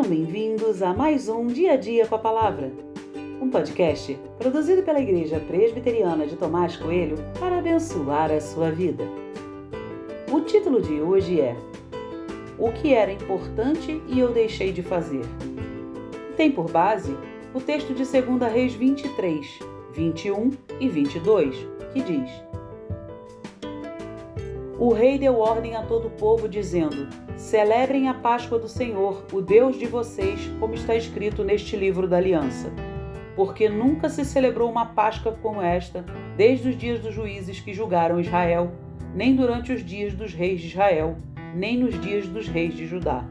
Sejam bem-vindos a mais um Dia a Dia com a Palavra, um podcast produzido pela Igreja Presbiteriana de Tomás Coelho para abençoar a sua vida. O título de hoje é O que era importante e eu deixei de fazer. Tem por base o texto de 2 Reis 23, 21 e 22, que diz: O rei deu ordem a todo o povo, dizendo: Celebrem a Páscoa do Senhor, o Deus de vocês, como está escrito neste livro da aliança. Porque nunca se celebrou uma Páscoa como esta, desde os dias dos juízes que julgaram Israel, nem durante os dias dos reis de Israel, nem nos dias dos reis de Judá.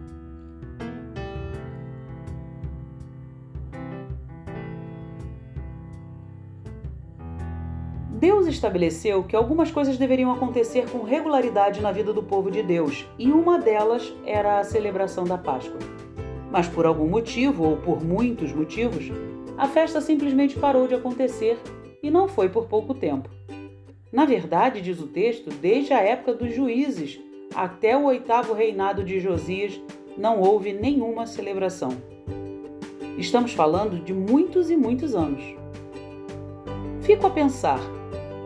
Deus estabeleceu que algumas coisas deveriam acontecer com regularidade na vida do povo de Deus, e uma delas era a celebração da Páscoa. Mas por algum motivo, ou por muitos motivos, a festa simplesmente parou de acontecer e não foi por pouco tempo. Na verdade, diz o texto, desde a época dos juízes até o oitavo reinado de Josias, não houve nenhuma celebração. Estamos falando de muitos e muitos anos. Fico a pensar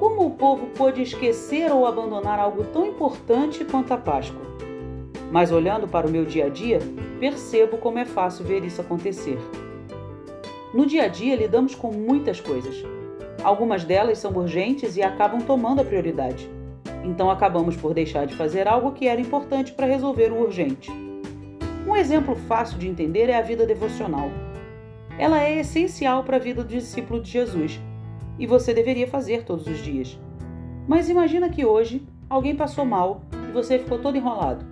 como o povo pôde esquecer ou abandonar algo tão importante quanto a Páscoa? Mas olhando para o meu dia a dia, percebo como é fácil ver isso acontecer. No dia a dia, lidamos com muitas coisas. Algumas delas são urgentes e acabam tomando a prioridade. Então acabamos por deixar de fazer algo que era importante para resolver o urgente. Um exemplo fácil de entender é a vida devocional. Ela é essencial para a vida do discípulo de Jesus e você deveria fazer todos os dias. Mas imagina que hoje alguém passou mal e você ficou todo enrolado.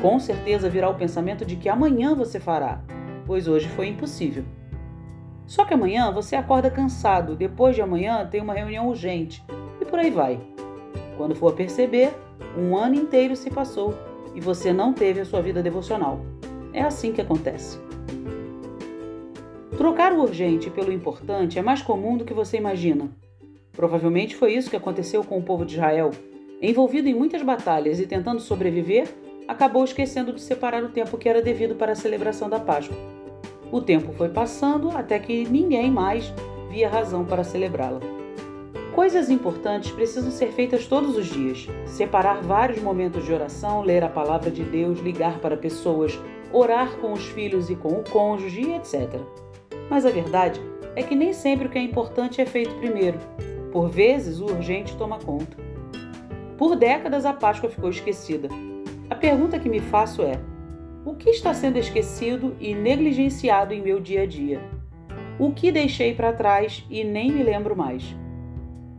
Com certeza virá o pensamento de que amanhã você fará, pois hoje foi impossível. Só que amanhã você acorda cansado, depois de amanhã tem uma reunião urgente e por aí vai. Quando for perceber, um ano inteiro se passou e você não teve a sua vida devocional. É assim que acontece. Trocar o urgente pelo importante é mais comum do que você imagina. Provavelmente foi isso que aconteceu com o povo de Israel. Envolvido em muitas batalhas e tentando sobreviver, acabou esquecendo de separar o tempo que era devido para a celebração da Páscoa. O tempo foi passando até que ninguém mais via razão para celebrá-la. Coisas importantes precisam ser feitas todos os dias. Separar vários momentos de oração, ler a palavra de Deus, ligar para pessoas, orar com os filhos e com o cônjuge, etc. Mas a verdade é que nem sempre o que é importante é feito primeiro. Por vezes, o urgente toma conta. Por décadas, a Páscoa ficou esquecida. A pergunta que me faço é: o que está sendo esquecido e negligenciado em meu dia a dia? O que deixei para trás e nem me lembro mais?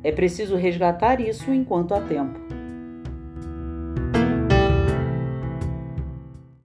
É preciso resgatar isso enquanto há tempo.